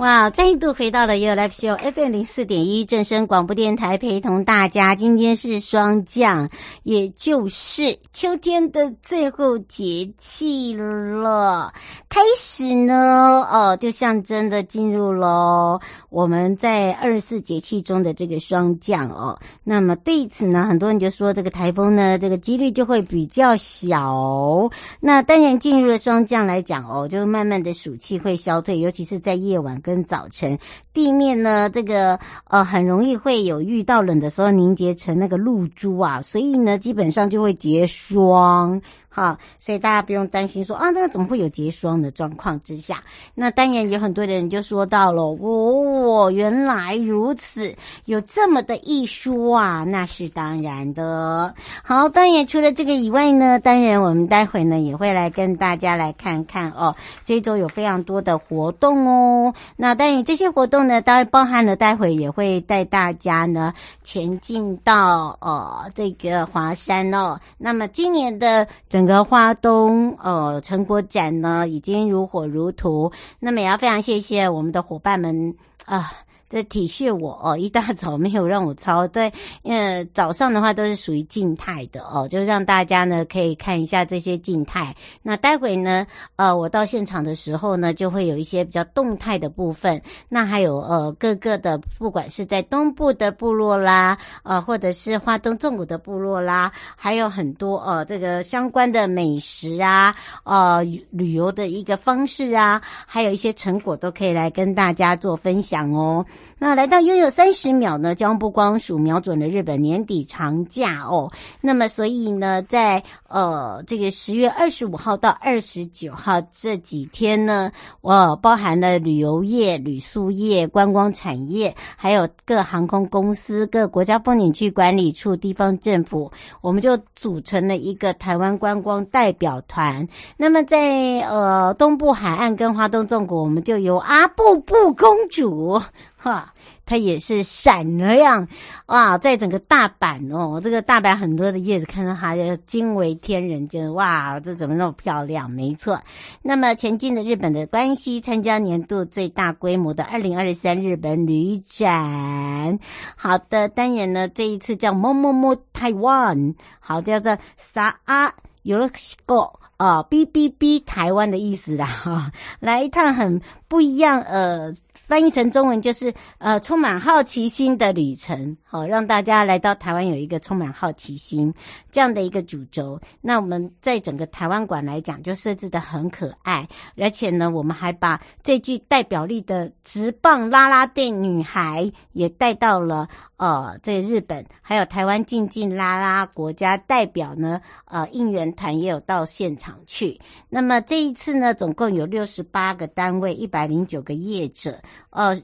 哇！再度回到了 You Live Show FM 零四点一正声广播电台，陪同大家。今天是霜降，也就是秋天的最后节气了。开始呢，哦，就象征的进入了我们在二十四节气中的这个霜降哦。那么对此呢，很多人就说这个台风呢，这个几率就会比较小。那当然进入了霜降来讲哦，就慢慢的暑气会消退，尤其是在夜晚跟早晨，地面呢，这个呃很容易会有遇到冷的时候凝结成那个露珠啊，所以呢，基本上就会结霜。好，所以大家不用担心说啊，这个怎么会有结霜的状况之下？那当然有很多的人就说到了，哦，原来如此，有这么的一说啊，那是当然的。好，当然除了这个以外呢，当然我们待会呢也会来跟大家来看看哦，这周有非常多的活动哦。那当然这些活动呢，当然包含了待会也会带大家呢前进到呃这个华山哦。那么今年的整整个花东呃成果展呢，已经如火如荼。那么也要非常谢谢我们的伙伴们啊。在体恤我哦，一大早没有让我操。对，呃，早上的话都是属于静态的哦，就让大家呢可以看一下这些静态。那待会呢，呃，我到现场的时候呢，就会有一些比较动态的部分。那还有呃各个的，不管是在东部的部落啦，呃，或者是花东纵谷的部落啦，还有很多呃这个相关的美食啊，呃旅游的一个方式啊，还有一些成果都可以来跟大家做分享哦。那来到拥有三十秒呢，交通部观光署瞄准了日本年底长假哦。那么所以呢，在呃这个十月二十五号到二十九号这几天呢，我包含了旅游业、旅宿业、观光产业，还有各航空公司、各国家风景区管理处、地方政府，我们就组成了一个台湾观光代表团。那么在呃东部海岸跟花东纵谷，我们就由阿布布公主。哈，它也是闪亮哇！在整个大阪哦，这个大阪很多的叶子看到它就惊为天人，就哇，这怎么那么漂亮？没错。那么前进的日本的关西参加年度最大规模的二零二三日本旅展。好的，当然呢，这一次叫 Momomo Taiwan，好叫做撒阿有了个啊，B B B 台湾的意思啦哈，来一趟很不一样呃。翻译成中文就是呃，充满好奇心的旅程，好，让大家来到台湾有一个充满好奇心这样的一个主轴。那我们在整个台湾馆来讲，就设置的很可爱，而且呢，我们还把最具代表力的直棒啦啦队女孩也带到了呃，在日本，还有台湾竞技啦啦国家代表呢，呃，应援团也有到现场去。那么这一次呢，总共有六十八个单位，一百零九个业者。呃，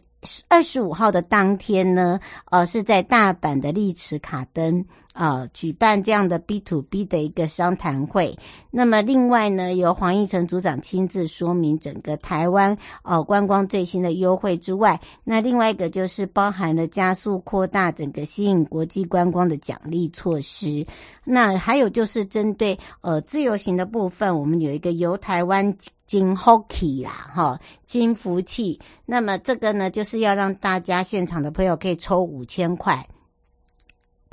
二十五号的当天呢，呃，是在大阪的丽池卡登、呃、举办这样的 B to B 的一个商谈会。那么另外呢，由黄义成组长亲自说明整个台湾呃观光最新的优惠之外，那另外一个就是包含了加速扩大整个吸引国际观光的奖励措施。那还有就是针对呃自由行的部分，我们有一个游台湾。金福气啦，哈，金福气。那么这个呢，就是要让大家现场的朋友可以抽五千块。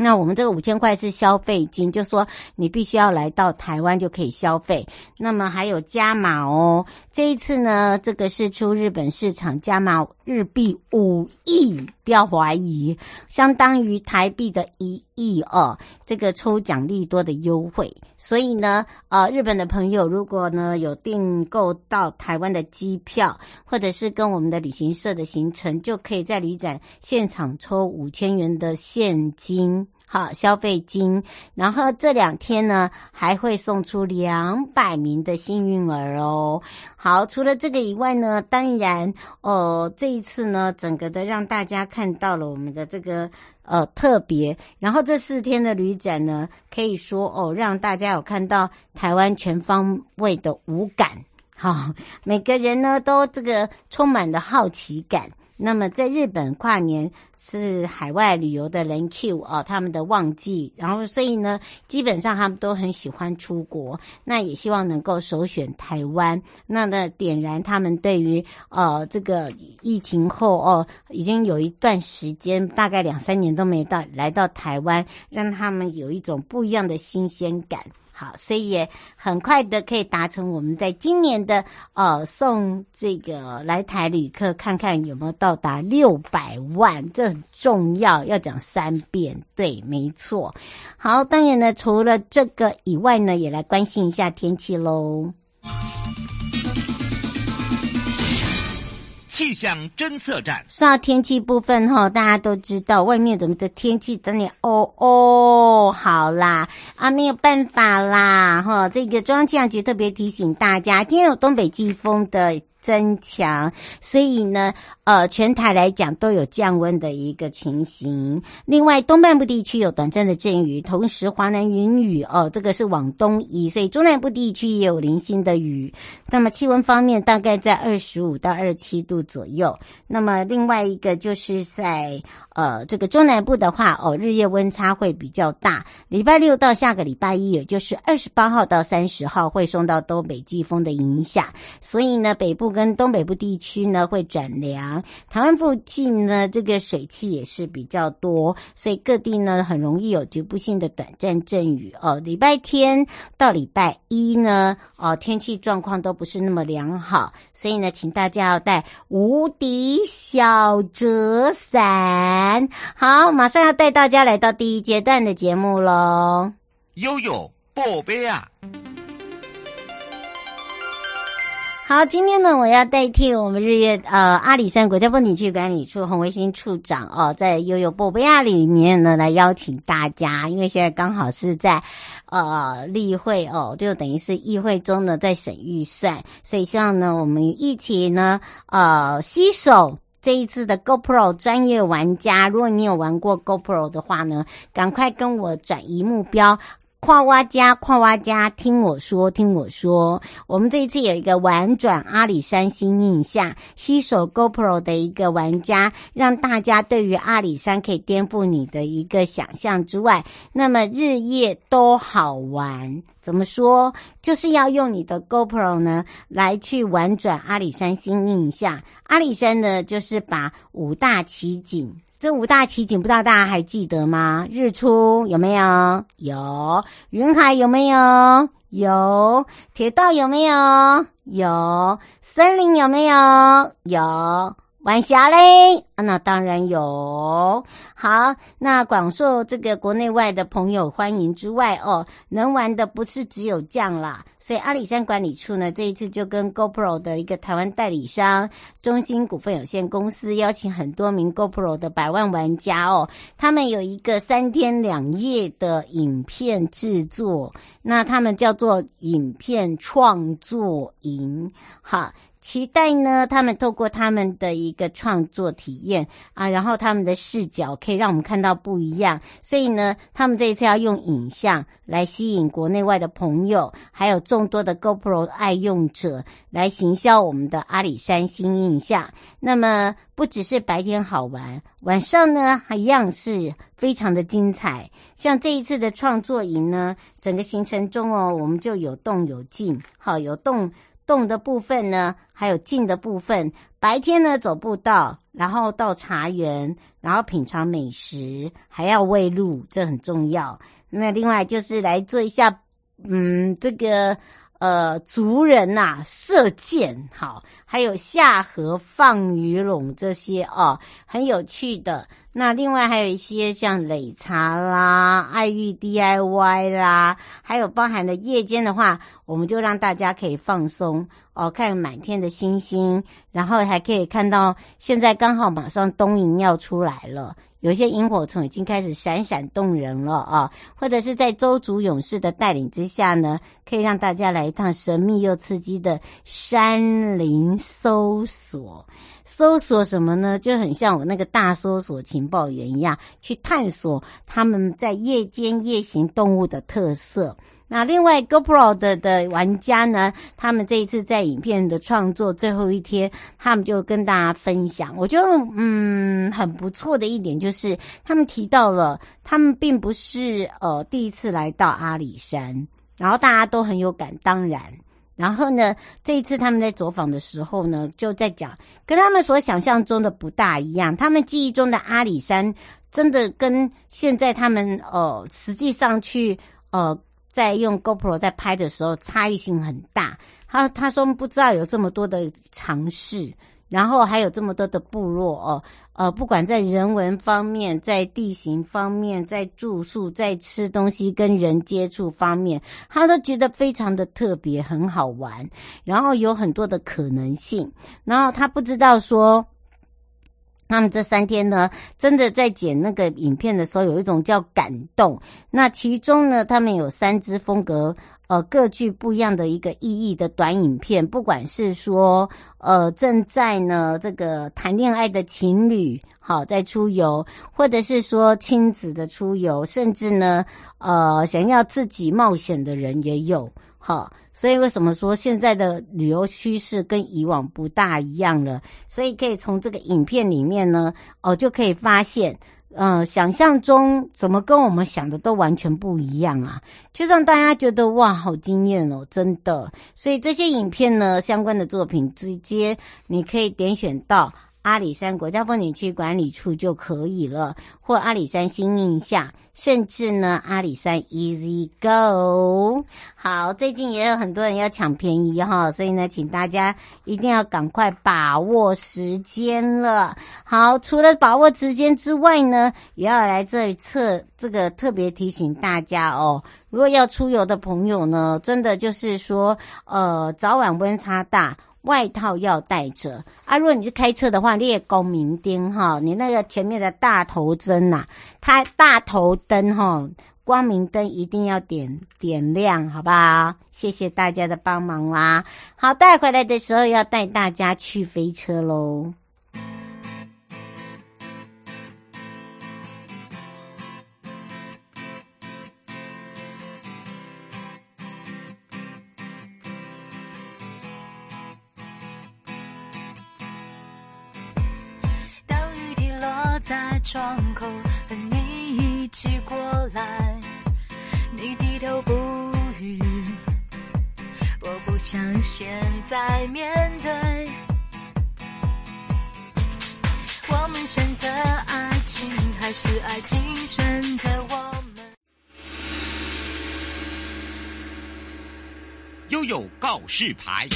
那我们这个五千块是消费金，就说你必须要来到台湾就可以消费。那么还有加码哦，这一次呢，这个是出日本市场加码日币五亿，不要怀疑，相当于台币的一亿哦。这个抽奖利多的优惠，所以呢，呃，日本的朋友如果呢有订购到台湾的机票，或者是跟我们的旅行社的行程，就可以在旅展现场抽五千元的现金。好，消费金，然后这两天呢还会送出两百名的幸运儿哦。好，除了这个以外呢，当然哦，这一次呢，整个的让大家看到了我们的这个呃特别，然后这四天的旅展呢，可以说哦，让大家有看到台湾全方位的五感。哈，每个人呢都这个充满了好奇感。那么在日本跨年是海外旅游的人 Q 哦，他们的旺季，然后所以呢，基本上他们都很喜欢出国，那也希望能够首选台湾，那呢点燃他们对于呃这个疫情后哦，已经有一段时间，大概两三年都没到来到台湾，让他们有一种不一样的新鲜感。好，所以也很快的可以达成我们在今年的呃送这个来台旅客看看有没有到达六百万，这很重要，要讲三遍。对，没错。好，当然呢，除了这个以外呢，也来关心一下天气喽。气象侦测站，说到天气部分哈，大家都知道外面怎么的天气等你哦哦，好啦啊，没有办法啦哈，这个中央气象局特别提醒大家，今天有东北季风的增强，所以呢，呃，全台来讲都有降温的一个情形。另外，东半部地区有短暂的阵雨，同时华南云雨哦，这个是往东移，所以中南部地区也有零星的雨。那么气温方面，大概在二十五到二十七度左右。那么另外一个就是在呃这个中南部的话，哦，日夜温差会比较大。礼拜六到下个礼拜一，也就是二十八号到三十号，会受到东北季风的影响，所以呢，北部。跟东北部地区呢会转凉，台湾附近呢这个水汽也是比较多，所以各地呢很容易有局部性的短暂阵雨哦。礼拜天到礼拜一呢，哦天气状况都不是那么良好，所以呢，请大家要带无敌小折伞。好，马上要带大家来到第一阶段的节目喽。悠悠宝贝啊！好，今天呢，我要代替我们日月呃阿里山国家风景区管理处洪维新处长哦，在悠悠宝贝亚里面呢，来邀请大家，因为现在刚好是在呃例会哦，就等于是议会中呢在审预算，所以希望呢我们一起呢呃携手这一次的 GoPro 专业玩家，如果你有玩过 GoPro 的话呢，赶快跟我转移目标。跨挖家，跨挖家，听我说，听我说，我们这一次有一个玩转阿里山新印象，携手 GoPro 的一个玩家，让大家对于阿里山可以颠覆你的一个想象之外，那么日夜都好玩。怎么说？就是要用你的 GoPro 呢来去玩转阿里山新印象。阿里山呢，就是把五大奇景。这五大奇景，不知道大家还记得吗？日出有没有？有。云海有没有？有。铁道有没有？有。森林有没有？有。晚霞嘞，啊，那当然有。好，那广受这个国内外的朋友欢迎之外，哦，能玩的不是只有这样啦。所以阿里山管理处呢，这一次就跟 GoPro 的一个台湾代理商中兴股份有限公司，邀请很多名 GoPro 的百万玩家哦，他们有一个三天两夜的影片制作，那他们叫做影片创作营，好。期待呢，他们透过他们的一个创作体验啊，然后他们的视角可以让我们看到不一样。所以呢，他们这一次要用影像来吸引国内外的朋友，还有众多的 GoPro 爱用者来行销我们的阿里山新印象。那么不只是白天好玩，晚上呢还一样是非常的精彩。像这一次的创作营呢，整个行程中哦，我们就有动有静，好，有动。动的部分呢，还有静的部分。白天呢，走步道，然后到茶园，然后品尝美食，还要喂鹿，这很重要。那另外就是来做一下，嗯，这个呃，族人呐、射箭，好，还有下河放鱼笼这些哦，很有趣的。那另外还有一些像擂茶啦、爱玉 DIY 啦，还有包含了夜间的话，我们就让大家可以放松哦，看满天的星星，然后还可以看到现在刚好马上冬营要出来了。有些萤火虫已经开始闪闪动人了啊！或者是在周族勇士的带领之下呢，可以让大家来一趟神秘又刺激的山林搜索。搜索什么呢？就很像我那个大搜索情报员一样，去探索他们在夜间夜行动物的特色。那另外，GoPro 的的玩家呢，他们这一次在影片的创作最后一天，他们就跟大家分享。我觉得，嗯，很不错的一点就是，他们提到了他们并不是呃第一次来到阿里山，然后大家都很有感。当然，然后呢，这一次他们在走访的时候呢，就在讲跟他们所想象中的不大一样。他们记忆中的阿里山，真的跟现在他们呃实际上去呃。在用 GoPro 在拍的时候，差异性很大。他他说不知道有这么多的尝试，然后还有这么多的部落哦，呃，不管在人文方面，在地形方面，在住宿，在吃东西跟人接触方面，他都觉得非常的特别，很好玩，然后有很多的可能性。然后他不知道说。他们这三天呢，真的在剪那个影片的时候，有一种叫感动。那其中呢，他们有三支风格，呃，各具不一样的一个意义的短影片。不管是说，呃，正在呢这个谈恋爱的情侣，好在出游，或者是说亲子的出游，甚至呢，呃，想要自己冒险的人也有，好。所以为什么说现在的旅游趋势跟以往不大一样了？所以可以从这个影片里面呢，哦，就可以发现，呃，想象中怎么跟我们想的都完全不一样啊，就让大家觉得哇，好惊艳哦，真的。所以这些影片呢，相关的作品直接你可以点选到。阿里山国家风景区管理处就可以了，或阿里山新印象，甚至呢阿里山 Easy Go。好，最近也有很多人要抢便宜哈，所以呢，请大家一定要赶快把握时间了。好，除了把握时间之外呢，也要来这一次这个特别提醒大家哦，如果要出游的朋友呢，真的就是说，呃，早晚温差大。外套要带着啊！如果你是开车的话，你也光明灯哈，你那个前面的大头灯呐，它大头灯哈，光明灯一定要点点亮，好不好？谢谢大家的帮忙啦！好，带回来的时候要带大家去飞车喽。窗口和你一起过来，你低头不语，我不想现在面对。我们选择爱情，还是爱情选择我们？悠悠告示牌。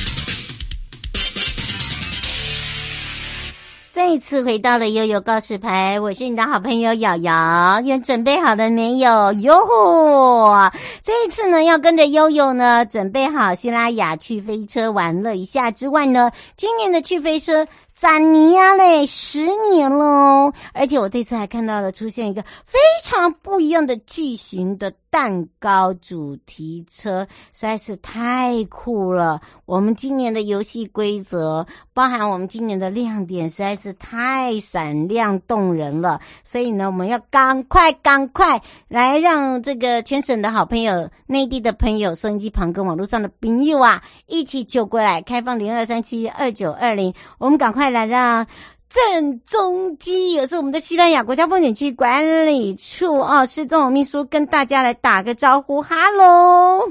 再一次回到了悠悠告示牌，我是你的好朋友瑶瑶，你准备好了没有？哟吼！这一次呢，要跟着悠悠呢，准备好西拉雅去飞车玩乐一下之外呢，今年的去飞车。三年啊嘞，十年喽！而且我这次还看到了出现一个非常不一样的巨型的蛋糕主题车，实在是太酷了。我们今年的游戏规则，包含我们今年的亮点，实在是太闪亮动人了。所以呢，我们要赶快赶快来让这个全省的好朋友、内地的朋友、收音机旁跟网络上的朋友啊，一起救过来开放零二三七二九二零，我们赶快。来让郑中基，也是我们的西班牙国家风景区管理处哦，施宗永秘书跟大家来打个招呼，哈喽。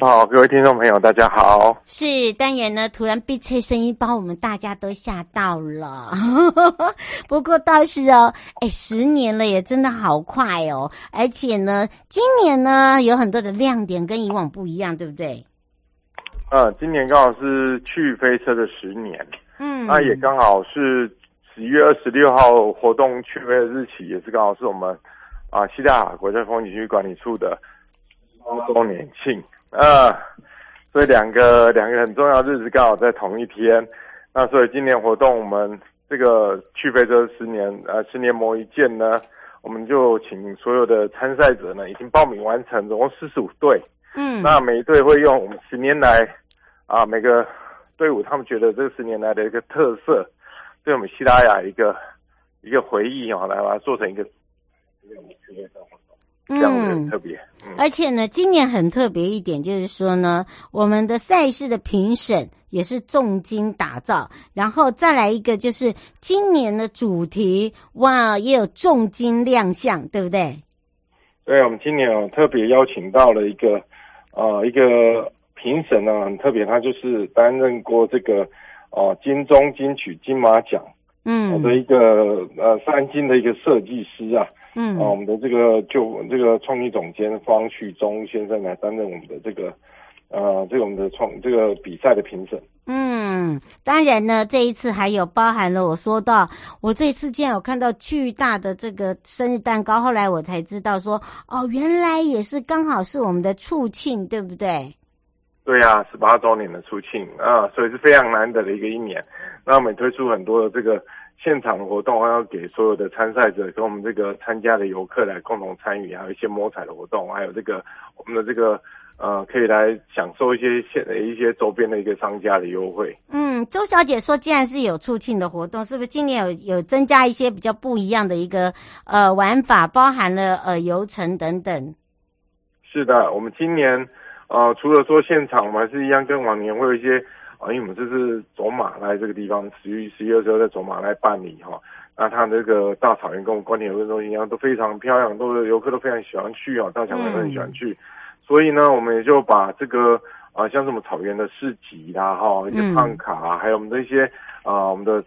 好，各位听众朋友，大家好。是，当然呢，突然悲催声音把我们大家都吓到了。不过倒是哦，哎，十年了也真的好快哦，而且呢，今年呢有很多的亮点跟以往不一样，对不对？嗯，今年刚好是去飞车的十年。嗯，那也刚好是十一月二十六号活动去飞的日期，也是刚好是我们啊西大雅国家风景区管理处的周年庆啊，所以两个两个很重要的日子刚好在同一天。那所以今年活动我们这个去非洲十年呃十年磨一剑呢，我们就请所有的参赛者呢已经报名完成，总共四十五队。嗯，那每一队会用我们十年来啊每个。队伍他们觉得这十年来的一个特色，对我们西拉雅一个一个回忆啊，来把它做成一个这样的特别。嗯，而且呢，今年很特别一点就是说呢，我们的赛事的评审也是重金打造，然后再来一个就是今年的主题哇，也有重金亮相，对不对？对，我们今年有特别邀请到了一个呃一个。评审呢很特别，他就是担任过这个哦、呃、金钟金曲金马奖嗯。的一个呃三金的一个设计师啊。嗯。啊、呃、我们的这个就这个创意总监方旭忠先生来担任我们的这个呃这个我们的创这个比赛的评审。嗯当然呢这一次还有包含了我说到我这一次竟然有看到巨大的这个生日蛋糕，后来我才知道说哦原来也是刚好是我们的促庆对不对？对呀、啊，十八周年的促庆啊，所以是非常难得的一个一年。那我们推出很多的这个现场的活动，还要给所有的参赛者跟我们这个参加的游客来共同参与，还有一些摸彩的活动，还有这个我们的这个呃，可以来享受一些现的一些周边的一个商家的优惠。嗯，周小姐说，既然是有促庆的活动，是不是今年有有增加一些比较不一样的一个呃玩法，包含了呃游程等等？是的，我们今年。啊、呃，除了说现场，我们还是一样跟往年会有一些啊，因为我们这是走马来这个地方，十一十一二时候在走马来办理哈。那它这个大草原跟我们观点游乐中心一样，都非常漂亮，都是游客都非常喜欢去啊，大小朋友都很喜欢去。嗯、所以呢，我们也就把这个啊，像什么草原的市集啦，哈，一些胖卡啊，还有我们的一些啊，我们的。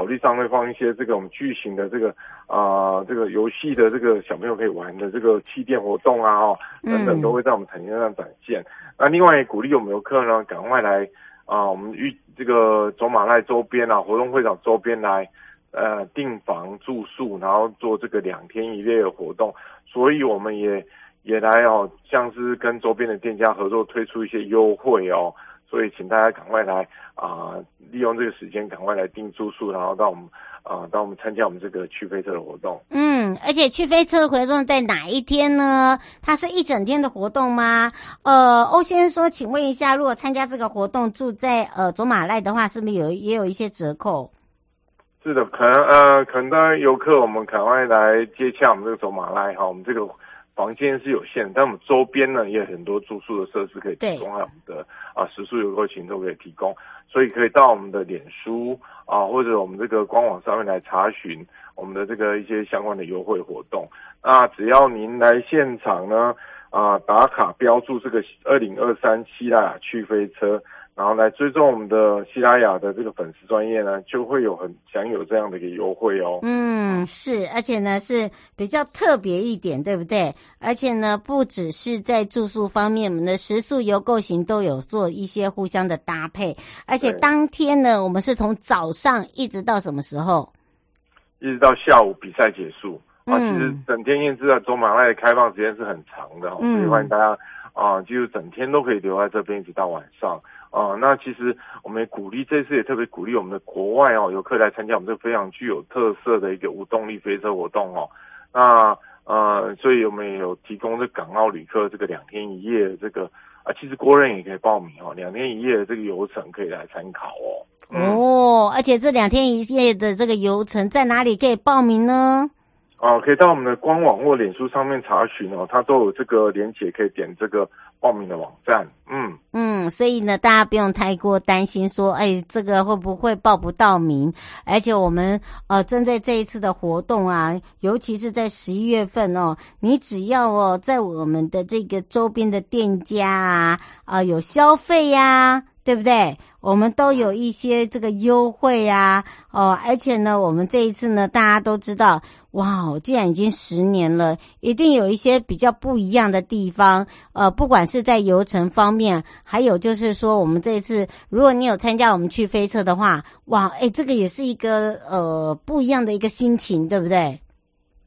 草地上会放一些这种巨型的这个啊、呃，这个游戏的这个小朋友可以玩的这个气垫活动啊，哈，等等都会在我们产业上展现。那另外也鼓励我们游客呢，赶快来啊、我们预这个走马濑周边啊，活动会场周边来呃订房住宿，然后做这个两天一夜的活动。所以我们也也来哦，像是跟周边的店家合作推出一些优惠哦。所以，请大家赶快来啊、呃！利用这个时间，赶快来订住宿，然后到我们啊、呃，到我们参加我们这个去飞车的活动。嗯，而且去飞车的活动在哪一天呢？它是一整天的活动吗？呃，欧先生说，请问一下，如果参加这个活动住在呃走马濑的话，是不是有也有一些折扣？是的，可能呃，可能当然游客，我们赶快来接洽我们这个走马濑哈，我们这个。房间是有限，但我们周边呢也有很多住宿的设施可以提供，还有我们的啊食宿游客群都可以提供，所以可以到我们的脸书啊或者我们这个官网上面来查询我们的这个一些相关的优惠活动。那只要您来现场呢啊打卡标注这个二零二三希腊去飞车，然后来追踪我们的西拉雅的这个粉丝专业呢，就会有很享有这样的一个优惠哦。嗯，是，而且呢是比较特别一点，对不对？而且呢，不只是在住宿方面，我们的食宿游购行都有做一些互相的搭配。而且当天呢，我们是从早上一直到什么时候？一直到下午比赛结束。啊，其实整天燕之的走马濑的开放时间是很长的，所以欢迎大家啊，就是整天都可以留在这边，一直到晚上。啊，那其实我们也鼓励，这次也特别鼓励我们的国外哦游客来参加我们这个非常具有特色的一个无动力飞车活动哦。那呃，所以我们也有提供这港澳旅客这个两天一夜的这个啊，其实国人也可以报名哦，两天一夜的这个游程可以来参考哦。嗯、哦，而且这两天一夜的这个游程在哪里可以报名呢？哦，可以到我们的官网或脸书上面查询哦，它都有这个连结，可以点这个报名的网站。嗯嗯，所以呢，大家不用太过担心说，哎，这个会不会报不到名？而且我们呃，针对这一次的活动啊，尤其是在十一月份哦，你只要哦，在我们的这个周边的店家啊，啊、有消费呀、对不对？我们都有一些这个优惠啊，哦，而且呢，我们这一次呢，大家都知道，哇，既然已经十年了，一定有一些比较不一样的地方，呃，不管是在游程方面，还有就是说，我们这一次，如果你有参加我们去飞车的话，哇，哎，这个也是一个呃不一样的一个心情，对不对？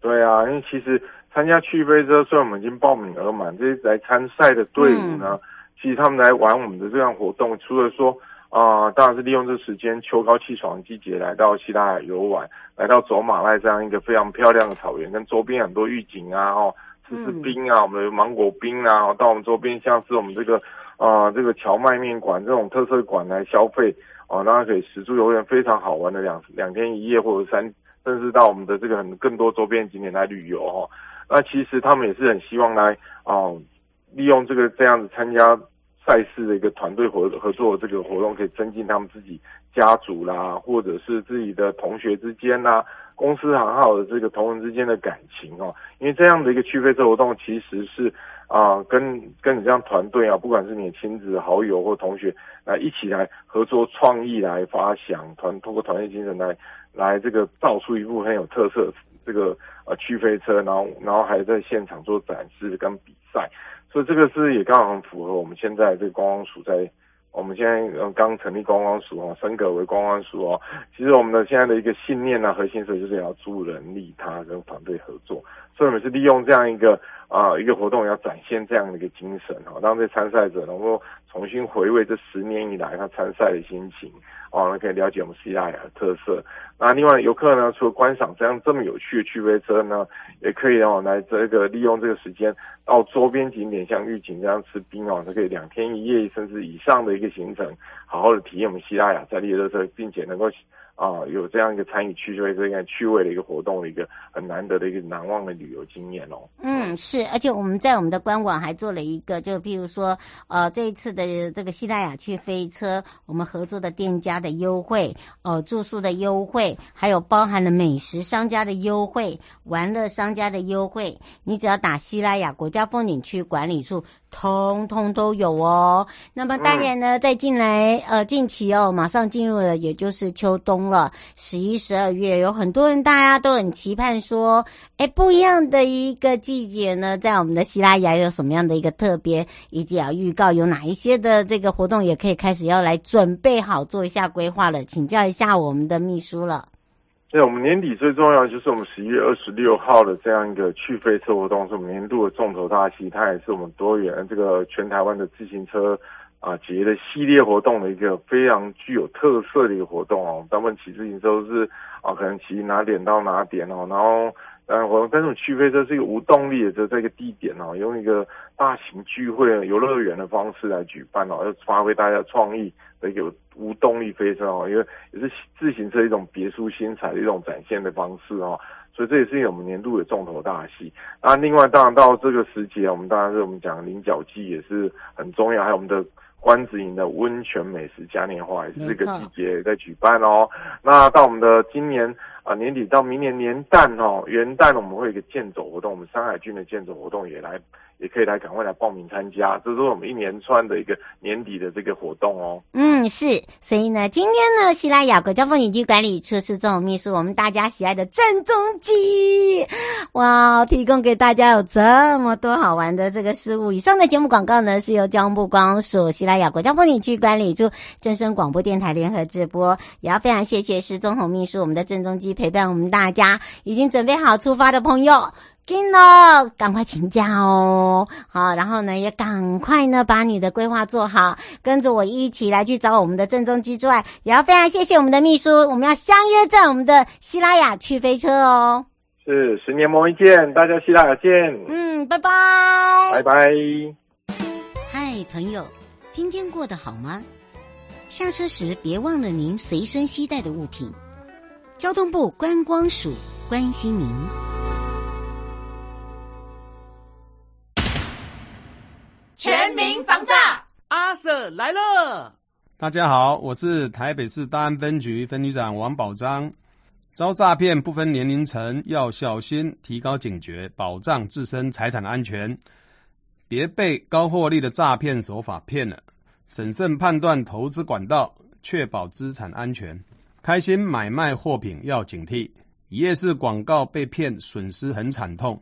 对啊，因为其实参加去飞车，虽然我们已经报名额满，这些来参赛的队伍呢。嗯其实他们来玩我们的这项活动，除了说啊、呃，当然是利用这个时间秋高气爽的季节来到西拉雅游玩，来到走马濑这样一个非常漂亮的草原，跟周边很多玉景啊，哦，吃吃冰啊，我们的芒果冰啊，到我们周边像是我们这个啊、呃、这个荞麦面馆这种特色馆来消费哦，那、呃、可以食住游园非常好玩的两两天一夜或者三，甚至到我们的这个很更多周边景点来旅游哦。那其实他们也是很希望来哦、呃，利用这个这样子参加。赛事的一个团队合合作这个活动，可以增进他们自己家族啦，或者是自己的同学之间啦，公司行号的这个同仁之间的感情哦。因为这样的一个去飞车活动，其实是啊、跟跟你这样团队啊，不管是你的亲子、好友或同学，来一起来合作创意来发想团，通过团队精神来来这个造出一部很有特色这个呃去飞车，然后然后还在现场做展示跟比赛。所以这个是也刚好很符合我们现在这个观光署在我们现在刚成立观光署哦，升格为观光署哦。其实我们的现在的一个信念呢、啊，核心是就是要助人利他，跟团队合作。所以我们是利用这样一个啊、一个活动，要展现这样的一个精神哦，让这参赛者能够重新回味这十年以来他参赛的心情。哦，可以了解我们西拉雅的特色。那另外游客呢，除了观赏这样这么有趣的趣味车呢，也可以哦来这个利用这个时间到周边景点，像玉井这样吃冰哦，它可以两天一夜甚至以上的一个行程，好好的体验我们西拉雅在地的特色，并且能够。啊，有这样一个参与趣味这样趣味的一个活动的一个很难得的一个难忘的旅游经验哦。嗯，是，而且我们在我们的官网还做了一个，就譬如说，呃，这一次的这个西拉雅去飞车，我们合作的店家的优惠，呃，住宿的优惠，还有包含了美食商家的优惠、玩乐商家的优惠，你只要打西拉雅国家风景区管理处。通通都有哦。那么当然呢，在近来呃近期哦，马上进入了，也就是秋冬了，十一、十二月，有很多人大家都很期盼说，哎，不一样的一个季节呢，在我们的希拉雅有什么样的一个特别，以及啊预告有哪一些的这个活动，也可以开始要来准备好做一下规划了。请教一下我们的秘书了。对，我们年底最重要的就是我们十一月二十六号的这样一个去飞车活动，是我们年度的重头大戏，它也是我们多元这个全台湾的自行车啊节的系列活动的一个非常具有特色的一个活动哦。大部分骑自行车都是啊，可能骑哪点到哪点哦，然后。嗯，我但是我去飞车是一个无动力的，就在一个地点哦，用一个大型聚会游乐园的方式来举办哦，要发挥大家的创意的一个无动力飞车哦，因为也是自行车一种别出心裁的一种展现的方式哦，所以这也是我们年度的重头大戏。那另外当然到这个时节，我们当然是我们讲菱角季也是很重要，还有我们的。关子营的温泉美食嘉年华也是这个季节在举办哦。那到我们的今年啊、呃、年底到明年年旦哦元旦，我们会有一个健走活动，我们山海郡的健走活动也来也可以来赶快来报名参加。这是我们一连串的一个年底的这个活动哦。嗯，是。所以呢，今天呢，西拉雅国家风景区管理处是总秘书，我们大家喜爱的郑中基，哇，提供给大家有这么多好玩的这个事物。以上的节目广告呢，是由交通部光署西拉雅国家风景区管理处正声广播电台联合直播。也要非常谢谢施宗宏秘书，我们的郑中基陪伴我们大家，已经准备好出发的朋友。紧喽，赶快请假哦！好，然后呢，也赶快呢把你的规划做好，跟着我一起来去找我们的郑中基之外，也要非常谢谢我们的秘书，我们要相约在我们的西拉雅去飞车哦。是，十年磨一剑，大家西拉雅见。嗯，拜拜，拜拜。嗨，朋友，今天过得好吗？下车时别忘了您随身携带的物品。交通部观光署关心您。全民防诈，阿 Sir 来了！大家好，我是台北市大安分局分局长王宝章。遭诈骗不分年龄层，要小心，提高警觉，保障自身财产安全，别被高获利的诈骗手法骗了。审慎判断投资管道，确保资产安全。开心买卖货品要警惕，一夜市广告被骗，损失很惨痛。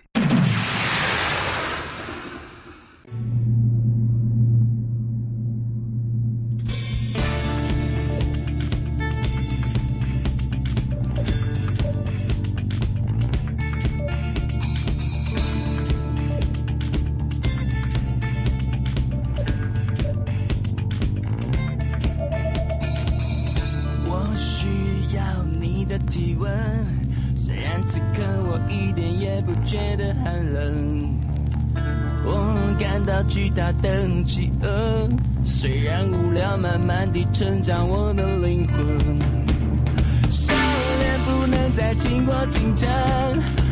温，虽然此刻我一点也不觉得寒冷。我感到巨大的饥饿，虽然无聊，慢慢地成长我的灵魂。笑脸不能再经过紧张，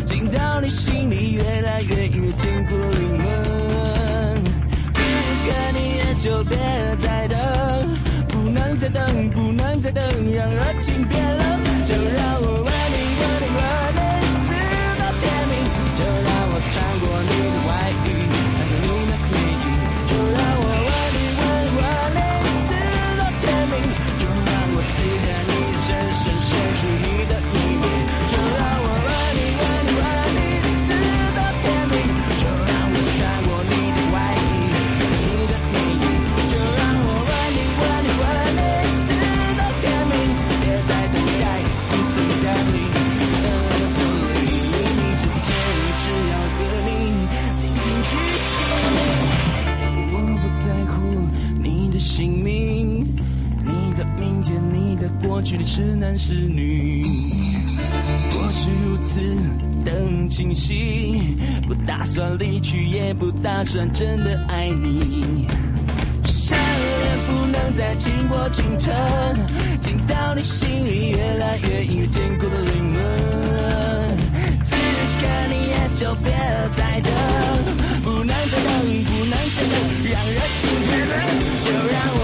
听到你心里越来越越坚固灵魂。此刻你也就别再等，不能再等，不能再等，让热情变冷。就让我是女。我是如此的清晰，不打算离去，也不打算真的爱你。想也不能再经过清晨，进到你心里越来越硬，坚固的灵魂。此刻你也就别再等，不能再等，不能再等，让热情变冷，就让我。